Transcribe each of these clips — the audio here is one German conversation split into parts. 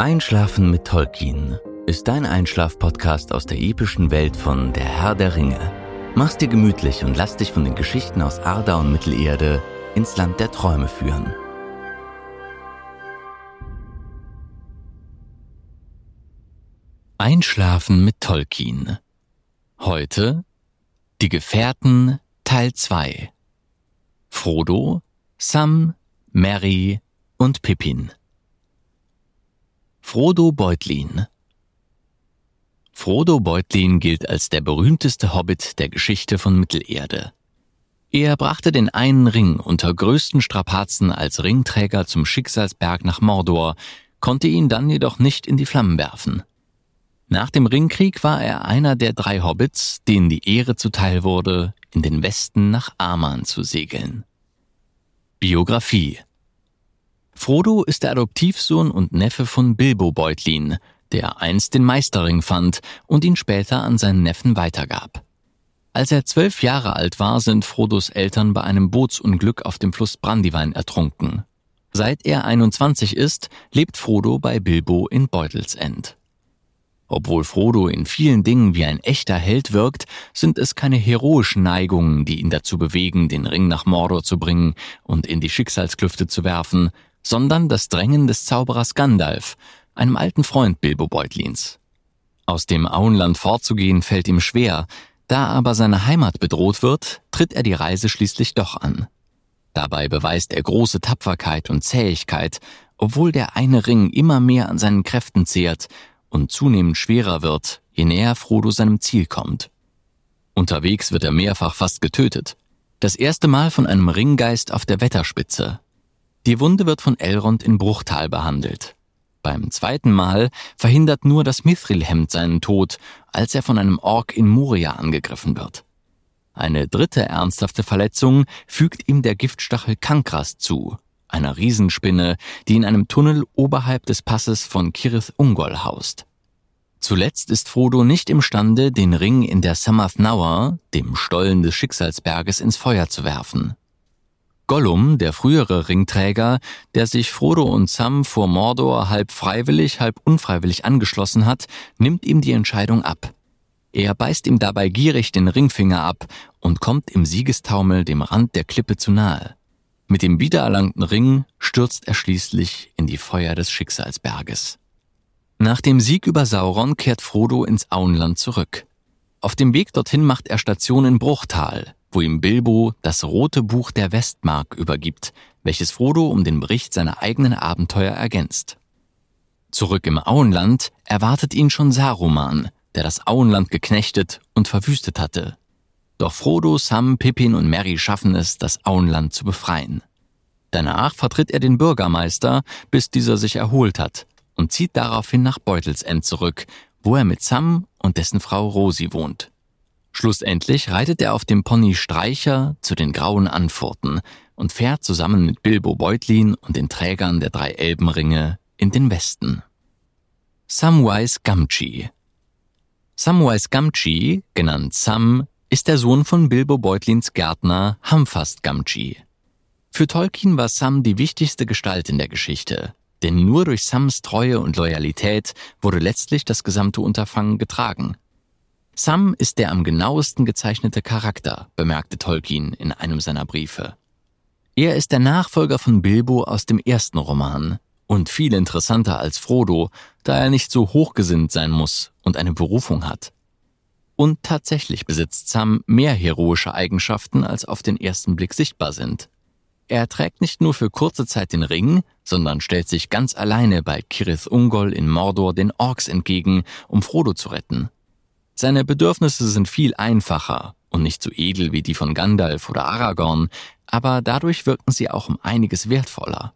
Einschlafen mit Tolkien ist dein Einschlaf-Podcast aus der epischen Welt von Der Herr der Ringe. Mach's dir gemütlich und lass dich von den Geschichten aus Arda und Mittelerde ins Land der Träume führen. Einschlafen mit Tolkien. Heute Die Gefährten Teil 2. Frodo, Sam, Merry und Pippin. Frodo Beutlin Frodo Beutlin gilt als der berühmteste Hobbit der Geschichte von Mittelerde. Er brachte den einen Ring unter größten Strapazen als Ringträger zum Schicksalsberg nach Mordor, konnte ihn dann jedoch nicht in die Flammen werfen. Nach dem Ringkrieg war er einer der drei Hobbits, denen die Ehre zuteil wurde, in den Westen nach Aman zu segeln. Biografie Frodo ist der Adoptivsohn und Neffe von Bilbo Beutlin, der einst den Meisterring fand und ihn später an seinen Neffen weitergab. Als er zwölf Jahre alt war, sind Frodos Eltern bei einem Bootsunglück auf dem Fluss Brandywine ertrunken. Seit er 21 ist, lebt Frodo bei Bilbo in Beutelsend. Obwohl Frodo in vielen Dingen wie ein echter Held wirkt, sind es keine heroischen Neigungen, die ihn dazu bewegen, den Ring nach Mordor zu bringen und in die Schicksalsklüfte zu werfen, sondern das Drängen des Zauberers Gandalf, einem alten Freund Bilbo Beutlins. Aus dem Auenland fortzugehen fällt ihm schwer, da aber seine Heimat bedroht wird, tritt er die Reise schließlich doch an. Dabei beweist er große Tapferkeit und Zähigkeit, obwohl der eine Ring immer mehr an seinen Kräften zehrt und zunehmend schwerer wird, je näher Frodo seinem Ziel kommt. Unterwegs wird er mehrfach fast getötet. Das erste Mal von einem Ringgeist auf der Wetterspitze. Die Wunde wird von Elrond in Bruchtal behandelt. Beim zweiten Mal verhindert nur das Mithrilhemd seinen Tod, als er von einem Ork in Moria angegriffen wird. Eine dritte ernsthafte Verletzung fügt ihm der Giftstachel Kankras zu, einer Riesenspinne, die in einem Tunnel oberhalb des Passes von Kirith Ungol haust. Zuletzt ist Frodo nicht imstande, den Ring in der Samath Naur, dem Stollen des Schicksalsberges, ins Feuer zu werfen. Gollum, der frühere Ringträger, der sich Frodo und Sam vor Mordor halb freiwillig, halb unfreiwillig angeschlossen hat, nimmt ihm die Entscheidung ab. Er beißt ihm dabei gierig den Ringfinger ab und kommt im Siegestaumel dem Rand der Klippe zu nahe. Mit dem wiedererlangten Ring stürzt er schließlich in die Feuer des Schicksalsberges. Nach dem Sieg über Sauron kehrt Frodo ins Auenland zurück. Auf dem Weg dorthin macht er Station in Bruchtal, wo ihm Bilbo das rote Buch der Westmark übergibt, welches Frodo um den Bericht seiner eigenen Abenteuer ergänzt. Zurück im Auenland erwartet ihn schon Saruman, der das Auenland geknechtet und verwüstet hatte. Doch Frodo, Sam, Pippin und Merry schaffen es, das Auenland zu befreien. Danach vertritt er den Bürgermeister, bis dieser sich erholt hat und zieht daraufhin nach Beutelsend zurück, wo er mit Sam und dessen Frau Rosi wohnt. Schlussendlich reitet er auf dem Pony Streicher zu den grauen Anfurten und fährt zusammen mit Bilbo Beutlin und den Trägern der drei Elbenringe in den Westen. Samwise Gamgee Samwise Gamgee, genannt Sam, ist der Sohn von Bilbo Beutlins Gärtner Hamfast Gamgee. Für Tolkien war Sam die wichtigste Gestalt in der Geschichte, denn nur durch Sams Treue und Loyalität wurde letztlich das gesamte Unterfangen getragen. Sam ist der am genauesten gezeichnete Charakter, bemerkte Tolkien in einem seiner Briefe. Er ist der Nachfolger von Bilbo aus dem ersten Roman und viel interessanter als Frodo, da er nicht so hochgesinnt sein muss und eine Berufung hat. Und tatsächlich besitzt Sam mehr heroische Eigenschaften, als auf den ersten Blick sichtbar sind. Er trägt nicht nur für kurze Zeit den Ring, sondern stellt sich ganz alleine bei Kirith Ungol in Mordor den Orks entgegen, um Frodo zu retten. Seine Bedürfnisse sind viel einfacher und nicht so edel wie die von Gandalf oder Aragorn, aber dadurch wirken sie auch um einiges wertvoller.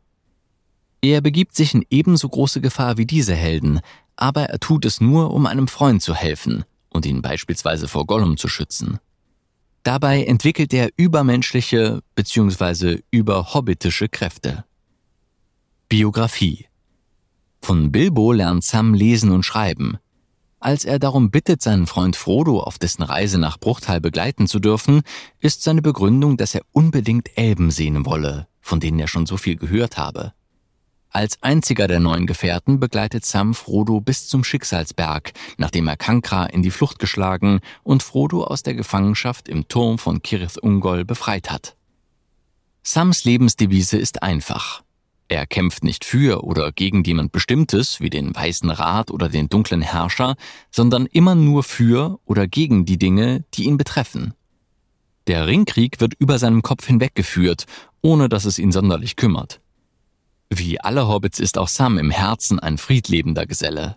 Er begibt sich in ebenso große Gefahr wie diese Helden, aber er tut es nur, um einem Freund zu helfen und ihn beispielsweise vor Gollum zu schützen. Dabei entwickelt er übermenschliche bzw. überhobbitische Kräfte. Biografie Von Bilbo lernt Sam lesen und schreiben. Als er darum bittet, seinen Freund Frodo auf dessen Reise nach Bruchtal begleiten zu dürfen, ist seine Begründung, dass er unbedingt Elben sehen wolle, von denen er schon so viel gehört habe. Als einziger der neuen Gefährten begleitet Sam Frodo bis zum Schicksalsberg, nachdem er Kankra in die Flucht geschlagen und Frodo aus der Gefangenschaft im Turm von Kirith Ungol befreit hat. Sams Lebensdevise ist einfach. Er kämpft nicht für oder gegen jemand Bestimmtes, wie den Weißen Rat oder den dunklen Herrscher, sondern immer nur für oder gegen die Dinge, die ihn betreffen. Der Ringkrieg wird über seinem Kopf hinweggeführt, ohne dass es ihn sonderlich kümmert. Wie alle Hobbits ist auch Sam im Herzen ein friedlebender Geselle.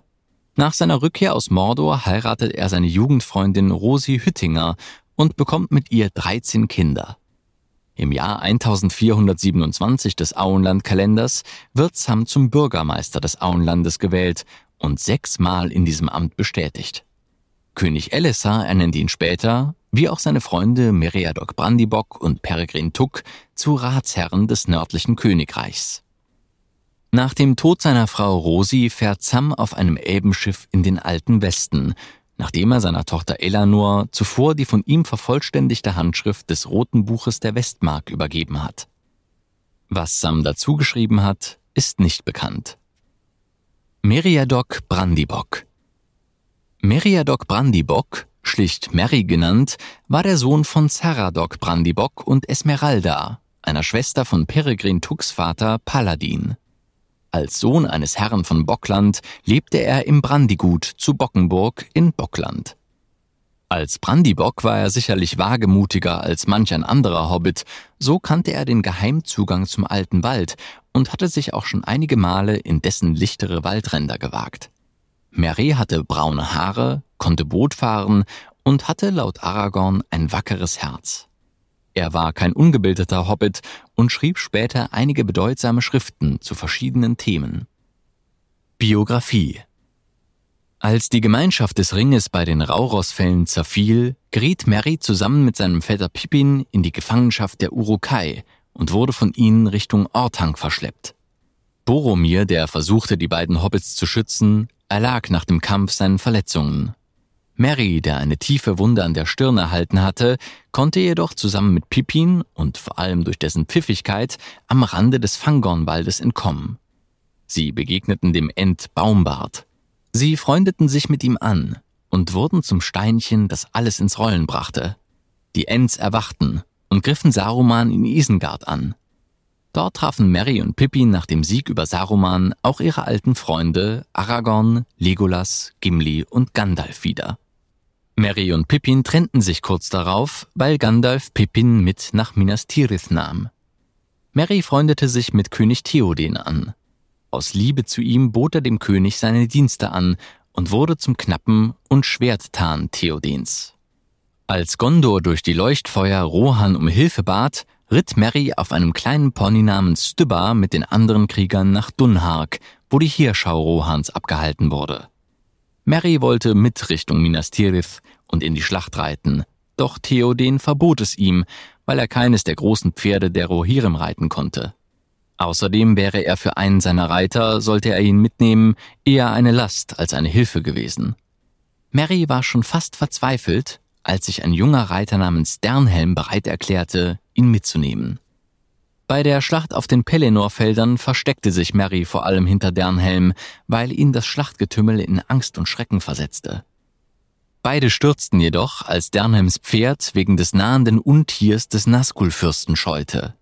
Nach seiner Rückkehr aus Mordor heiratet er seine Jugendfreundin Rosi Hüttinger und bekommt mit ihr 13 Kinder. Im Jahr 1427 des Auenlandkalenders wird Sam zum Bürgermeister des Auenlandes gewählt und sechsmal in diesem Amt bestätigt. König Elessar ernennt ihn später, wie auch seine Freunde Meriadoc Brandybock und Peregrin Tuck, zu Ratsherren des nördlichen Königreichs. Nach dem Tod seiner Frau Rosi fährt Sam auf einem Elbenschiff in den alten Westen, nachdem er seiner Tochter Eleanor zuvor die von ihm vervollständigte Handschrift des Roten Buches der Westmark übergeben hat. Was Sam dazu geschrieben hat, ist nicht bekannt. Meriadoc Brandybock Meriadoc Brandybock, schlicht Mary genannt, war der Sohn von Saradoc Brandybock und Esmeralda, einer Schwester von Peregrin Tucks Vater Paladin. Als Sohn eines Herrn von Bockland lebte er im Brandigut zu Bockenburg in Bockland. Als Brandibock war er sicherlich wagemutiger als manch ein anderer Hobbit, so kannte er den Geheimzugang zum alten Wald und hatte sich auch schon einige Male in dessen lichtere Waldränder gewagt. Mary hatte braune Haare, konnte Boot fahren und hatte laut Aragorn ein wackeres Herz. Er war kein ungebildeter Hobbit und schrieb später einige bedeutsame Schriften zu verschiedenen Themen. Biografie Als die Gemeinschaft des Ringes bei den Rauros-Fällen zerfiel, geriet Merry zusammen mit seinem Vetter Pippin in die Gefangenschaft der Urukai und wurde von ihnen Richtung Orthanc verschleppt. Boromir, der versuchte, die beiden Hobbits zu schützen, erlag nach dem Kampf seinen Verletzungen. Mary, der eine tiefe Wunde an der Stirn erhalten hatte, konnte jedoch zusammen mit Pippin und vor allem durch dessen Pfiffigkeit am Rande des Fangornwaldes entkommen. Sie begegneten dem Ent Baumbart. Sie freundeten sich mit ihm an und wurden zum Steinchen, das alles ins Rollen brachte. Die Ents erwachten und griffen Saruman in Isengard an. Dort trafen Mary und Pippin nach dem Sieg über Saruman auch ihre alten Freunde Aragorn, Legolas, Gimli und Gandalf wieder. Merry und Pippin trennten sich kurz darauf, weil Gandalf Pippin mit nach Minas Tirith nahm. Merry freundete sich mit König Theoden an. Aus Liebe zu ihm bot er dem König seine Dienste an und wurde zum Knappen und Schwerttarn Theodens. Als Gondor durch die Leuchtfeuer Rohan um Hilfe bat, ritt Merry auf einem kleinen Pony namens Stybba mit den anderen Kriegern nach Dunhark, wo die Heerschau Rohans abgehalten wurde. Mary wollte mit Richtung Minas Tirith und in die Schlacht reiten, doch Theoden verbot es ihm, weil er keines der großen Pferde der Rohirrim reiten konnte. Außerdem wäre er für einen seiner Reiter, sollte er ihn mitnehmen, eher eine Last als eine Hilfe gewesen. Mary war schon fast verzweifelt, als sich ein junger Reiter namens Dernhelm bereit erklärte, ihn mitzunehmen. Bei der Schlacht auf den Pelennor-Feldern versteckte sich Mary vor allem hinter Dernhelm, weil ihn das Schlachtgetümmel in Angst und Schrecken versetzte. Beide stürzten jedoch, als Dernhelms Pferd wegen des nahenden Untiers des Nazgul-Fürsten scheute.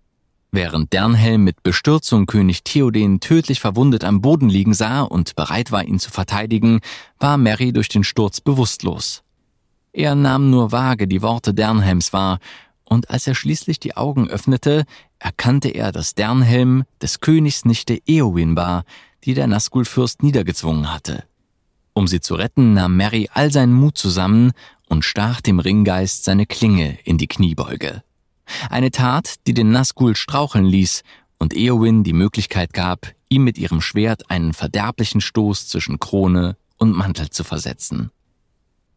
Während Dernhelm mit Bestürzung König Theoden tödlich verwundet am Boden liegen sah und bereit war, ihn zu verteidigen, war Mary durch den Sturz bewusstlos. Er nahm nur vage die Worte Dernhelms wahr, und als er schließlich die Augen öffnete, erkannte er, dass Dernhelm des Königs Nichte Eowyn war, die der Nazgul-Fürst niedergezwungen hatte. Um sie zu retten, nahm Mary all seinen Mut zusammen und stach dem Ringgeist seine Klinge in die Kniebeuge. Eine Tat, die den Nazgul straucheln ließ und Eowyn die Möglichkeit gab, ihm mit ihrem Schwert einen verderblichen Stoß zwischen Krone und Mantel zu versetzen.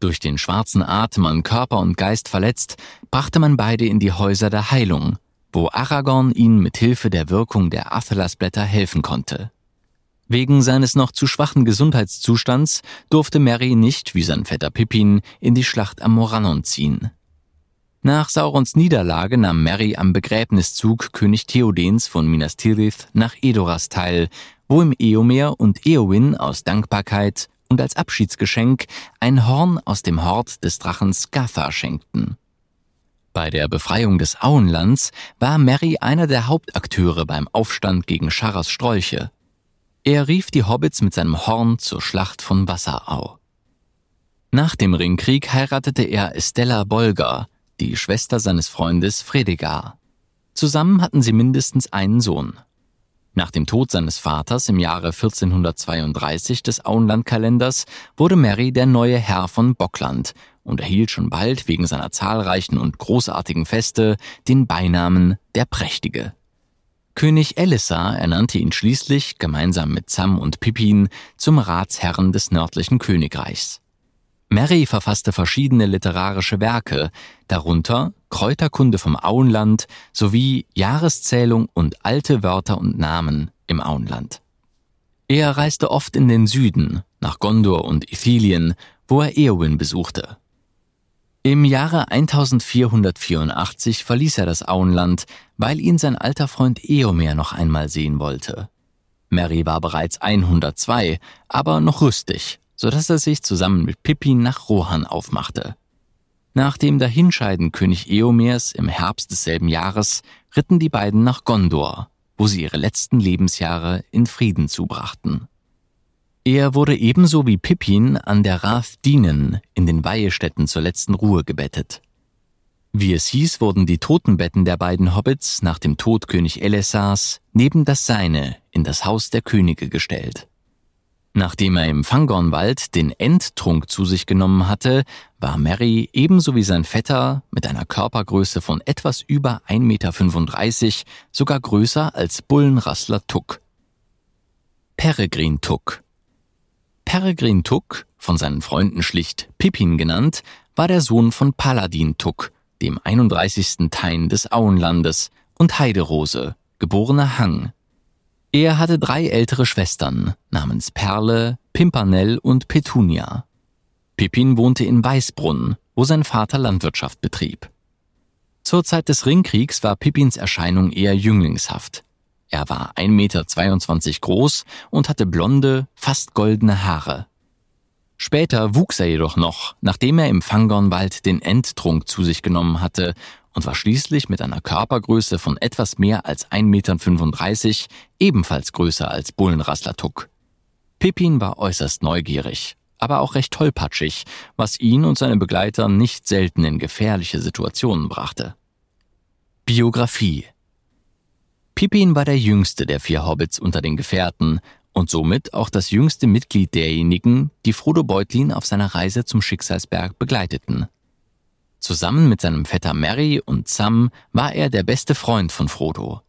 Durch den schwarzen Atem an Körper und Geist verletzt, brachte man beide in die Häuser der Heilung, wo Aragorn ihnen mit Hilfe der Wirkung der Athelasblätter helfen konnte. Wegen seines noch zu schwachen Gesundheitszustands durfte Merry nicht, wie sein Vetter Pippin, in die Schlacht am Morannon ziehen. Nach Saurons Niederlage nahm Merry am Begräbniszug König Theodens von Minas Tirith nach Edoras teil, wo ihm Eomer und Eowyn aus Dankbarkeit und als Abschiedsgeschenk ein Horn aus dem Hort des Drachen Skatha schenkten. Bei der Befreiung des Auenlands war Merry einer der Hauptakteure beim Aufstand gegen Scharras Strolche. Er rief die Hobbits mit seinem Horn zur Schlacht von Wasserau. Nach dem Ringkrieg heiratete er Estella Bolger, die Schwester seines Freundes Fredegar. Zusammen hatten sie mindestens einen Sohn. Nach dem Tod seines Vaters im Jahre 1432 des Auenlandkalenders wurde Mary der neue Herr von Bockland und erhielt schon bald wegen seiner zahlreichen und großartigen Feste den Beinamen der Prächtige. König Elessar ernannte ihn schließlich gemeinsam mit Sam und Pippin zum Ratsherren des nördlichen Königreichs. Mary verfasste verschiedene literarische Werke, darunter Kräuterkunde vom Auenland sowie Jahreszählung und alte Wörter und Namen im Auenland. Er reiste oft in den Süden, nach Gondor und Ithilien, wo er Eowyn besuchte. Im Jahre 1484 verließ er das Auenland, weil ihn sein alter Freund Eomer noch einmal sehen wollte. Mary war bereits 102, aber noch rüstig so dass er sich zusammen mit Pippin nach Rohan aufmachte. Nach dem Dahinscheiden König Eomers im Herbst desselben Jahres ritten die beiden nach Gondor, wo sie ihre letzten Lebensjahre in Frieden zubrachten. Er wurde ebenso wie Pippin an der Rath Dienen in den Weihestätten zur letzten Ruhe gebettet. Wie es hieß, wurden die Totenbetten der beiden Hobbits nach dem Tod König Elessars neben das seine in das Haus der Könige gestellt. Nachdem er im Fangornwald den Endtrunk zu sich genommen hatte, war Mary ebenso wie sein Vetter mit einer Körpergröße von etwas über 1,35 Meter sogar größer als Bullenrassler Tuck. Peregrin Tuck Peregrin Tuck, von seinen Freunden schlicht Pippin genannt, war der Sohn von Paladin Tuck, dem 31. Tein des Auenlandes, und Heiderose, geborener Hang, er hatte drei ältere Schwestern namens Perle, Pimpernell und Petunia. Pippin wohnte in Weißbrunn, wo sein Vater Landwirtschaft betrieb. Zur Zeit des Ringkriegs war Pippins Erscheinung eher jünglingshaft. Er war 1,22 Meter groß und hatte blonde, fast goldene Haare. Später wuchs er jedoch noch, nachdem er im Fangornwald den Endtrunk zu sich genommen hatte und war schließlich mit einer Körpergröße von etwas mehr als 1,35 Meter ebenfalls größer als Bullenrassler Tuck. Pippin war äußerst neugierig, aber auch recht tollpatschig, was ihn und seine Begleiter nicht selten in gefährliche Situationen brachte. Biografie Pippin war der jüngste der vier Hobbits unter den Gefährten und somit auch das jüngste Mitglied derjenigen, die Frodo Beutlin auf seiner Reise zum Schicksalsberg begleiteten. Zusammen mit seinem Vetter Mary und Sam war er der beste Freund von Frodo.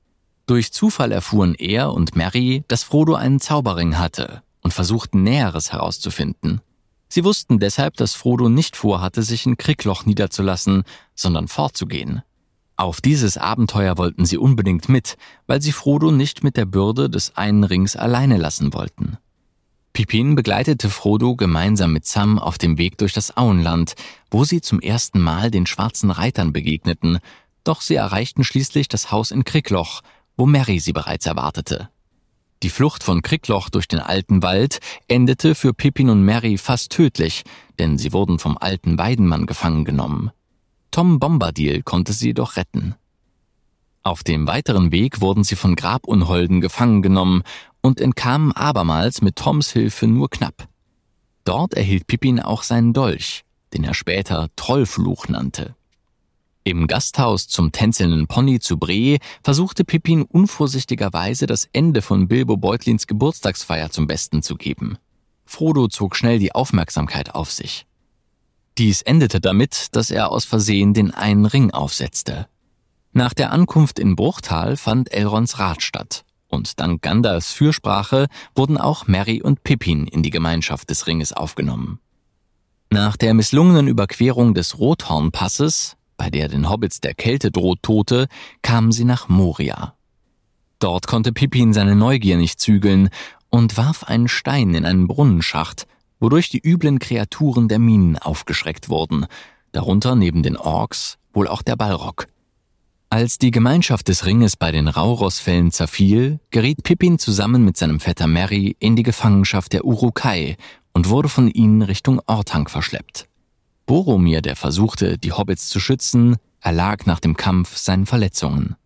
Durch Zufall erfuhren er und Mary, dass Frodo einen Zauberring hatte und versuchten Näheres herauszufinden. Sie wussten deshalb, dass Frodo nicht vorhatte, sich in Kriegloch niederzulassen, sondern fortzugehen. Auf dieses Abenteuer wollten sie unbedingt mit, weil sie Frodo nicht mit der Bürde des einen Rings alleine lassen wollten. Pippin begleitete Frodo gemeinsam mit Sam auf dem Weg durch das Auenland, wo sie zum ersten Mal den schwarzen Reitern begegneten, doch sie erreichten schließlich das Haus in Krickloch, wo Mary sie bereits erwartete. Die Flucht von Krickloch durch den alten Wald endete für Pippin und Mary fast tödlich, denn sie wurden vom alten Weidenmann gefangen genommen. Tom Bombadil konnte sie jedoch retten. Auf dem weiteren Weg wurden sie von Grabunholden gefangen genommen und entkamen abermals mit Toms Hilfe nur knapp. Dort erhielt Pippin auch seinen Dolch, den er später Trollfluch nannte. Im Gasthaus zum tänzelnden Pony zu Bree versuchte Pippin unvorsichtigerweise das Ende von Bilbo Beutlins Geburtstagsfeier zum Besten zu geben. Frodo zog schnell die Aufmerksamkeit auf sich. Dies endete damit, dass er aus Versehen den einen Ring aufsetzte. Nach der Ankunft in Bruchtal fand Elrons Rat statt, und dank Gandalfs Fürsprache wurden auch Merry und Pippin in die Gemeinschaft des Ringes aufgenommen. Nach der misslungenen Überquerung des Rothornpasses bei der den Hobbits der Kälte droht Tote, kamen sie nach Moria. Dort konnte Pippin seine Neugier nicht zügeln und warf einen Stein in einen Brunnenschacht, wodurch die üblen Kreaturen der Minen aufgeschreckt wurden, darunter neben den Orks wohl auch der Balrog. Als die Gemeinschaft des Ringes bei den Rauros-Fällen zerfiel, geriet Pippin zusammen mit seinem Vetter Merry in die Gefangenschaft der Urukai und wurde von ihnen Richtung Orthanc verschleppt. Boromir, der versuchte, die Hobbits zu schützen, erlag nach dem Kampf seinen Verletzungen.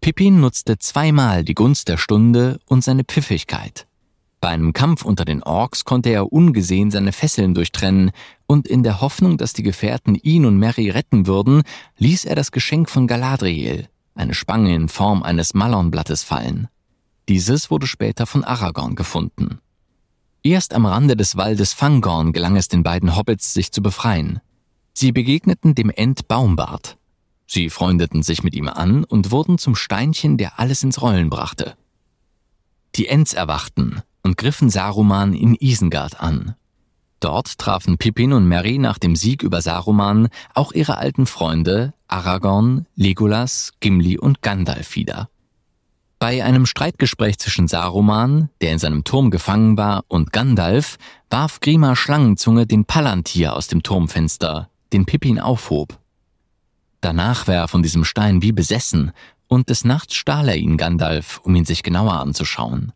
Pippin nutzte zweimal die Gunst der Stunde und seine Pfiffigkeit. Bei einem Kampf unter den Orks konnte er ungesehen seine Fesseln durchtrennen, und in der Hoffnung, dass die Gefährten ihn und Merry retten würden, ließ er das Geschenk von Galadriel, eine Spange in Form eines Malornblattes, fallen. Dieses wurde später von Aragorn gefunden. Erst am Rande des Waldes Fangorn gelang es den beiden Hobbits, sich zu befreien. Sie begegneten dem Ent Baumbart. Sie freundeten sich mit ihm an und wurden zum Steinchen, der alles ins Rollen brachte. Die Ents erwachten und griffen Saruman in Isengard an. Dort trafen Pippin und Merry nach dem Sieg über Saruman auch ihre alten Freunde Aragorn, Legolas, Gimli und Gandalf wieder. Bei einem Streitgespräch zwischen Saruman, der in seinem Turm gefangen war, und Gandalf warf Grima Schlangenzunge den Palantir aus dem Turmfenster, den Pippin aufhob. Danach war er von diesem Stein wie besessen, und des Nachts stahl er ihn Gandalf, um ihn sich genauer anzuschauen.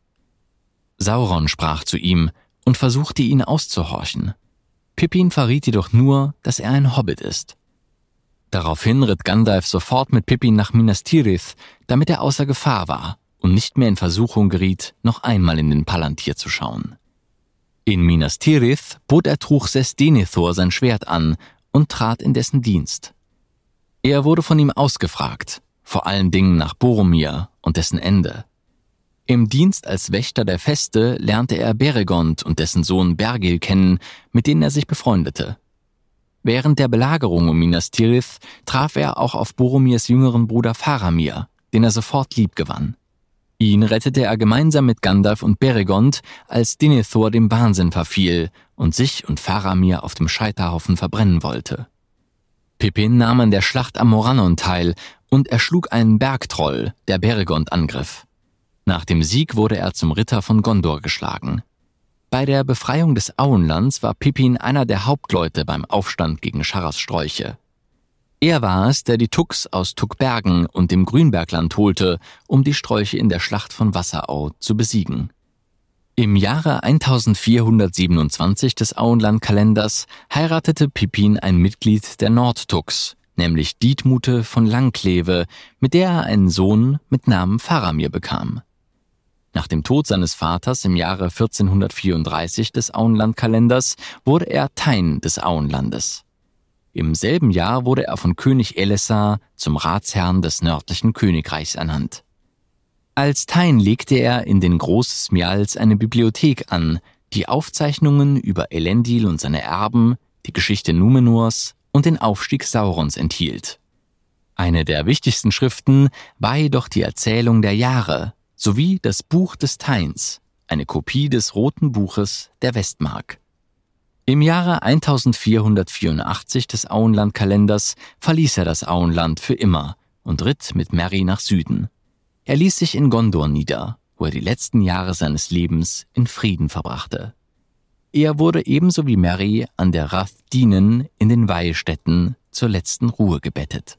Sauron sprach zu ihm und versuchte ihn auszuhorchen. Pippin verriet jedoch nur, dass er ein Hobbit ist. Daraufhin ritt Gandalf sofort mit Pippin nach Minas Tirith, damit er außer Gefahr war und nicht mehr in Versuchung geriet, noch einmal in den Palantir zu schauen. In Minas Tirith bot er Truchsess Denethor sein Schwert an und trat in dessen Dienst. Er wurde von ihm ausgefragt, vor allen Dingen nach Boromir und dessen Ende. Im Dienst als Wächter der Feste lernte er Beregond und dessen Sohn Bergil kennen, mit denen er sich befreundete. Während der Belagerung um Minas Tirith traf er auch auf Boromirs jüngeren Bruder Faramir, den er sofort lieb gewann. Ihn rettete er gemeinsam mit Gandalf und Beregond, als Denethor dem Wahnsinn verfiel und sich und Faramir auf dem Scheiterhaufen verbrennen wollte. Pippin nahm an der Schlacht am Morannon teil und erschlug einen Bergtroll, der Beregond angriff. Nach dem Sieg wurde er zum Ritter von Gondor geschlagen. Bei der Befreiung des Auenlands war Pippin einer der Hauptleute beim Aufstand gegen Scharras Sträuche. Er war es, der die Tux aus Tuckbergen und dem Grünbergland holte, um die Sträuche in der Schlacht von Wasserau zu besiegen. Im Jahre 1427 des Auenlandkalenders heiratete Pippin ein Mitglied der Nordtux, nämlich Dietmute von Langkleve, mit der er einen Sohn mit Namen Faramir bekam. Nach dem Tod seines Vaters im Jahre 1434 des Auenlandkalenders wurde er Tein des Auenlandes. Im selben Jahr wurde er von König Elessar zum Ratsherrn des nördlichen Königreichs ernannt. Als Tein legte er in den Großsmials eine Bibliothek an, die Aufzeichnungen über Elendil und seine Erben, die Geschichte Numenors und den Aufstieg Saurons enthielt. Eine der wichtigsten Schriften war jedoch die Erzählung der Jahre, sowie das Buch des Teins, eine Kopie des Roten Buches der Westmark. Im Jahre 1484 des Auenlandkalenders verließ er das Auenland für immer und ritt mit Merry nach Süden. Er ließ sich in Gondor nieder, wo er die letzten Jahre seines Lebens in Frieden verbrachte. Er wurde ebenso wie Merry an der Rath Dienen in den Weihestätten zur letzten Ruhe gebettet.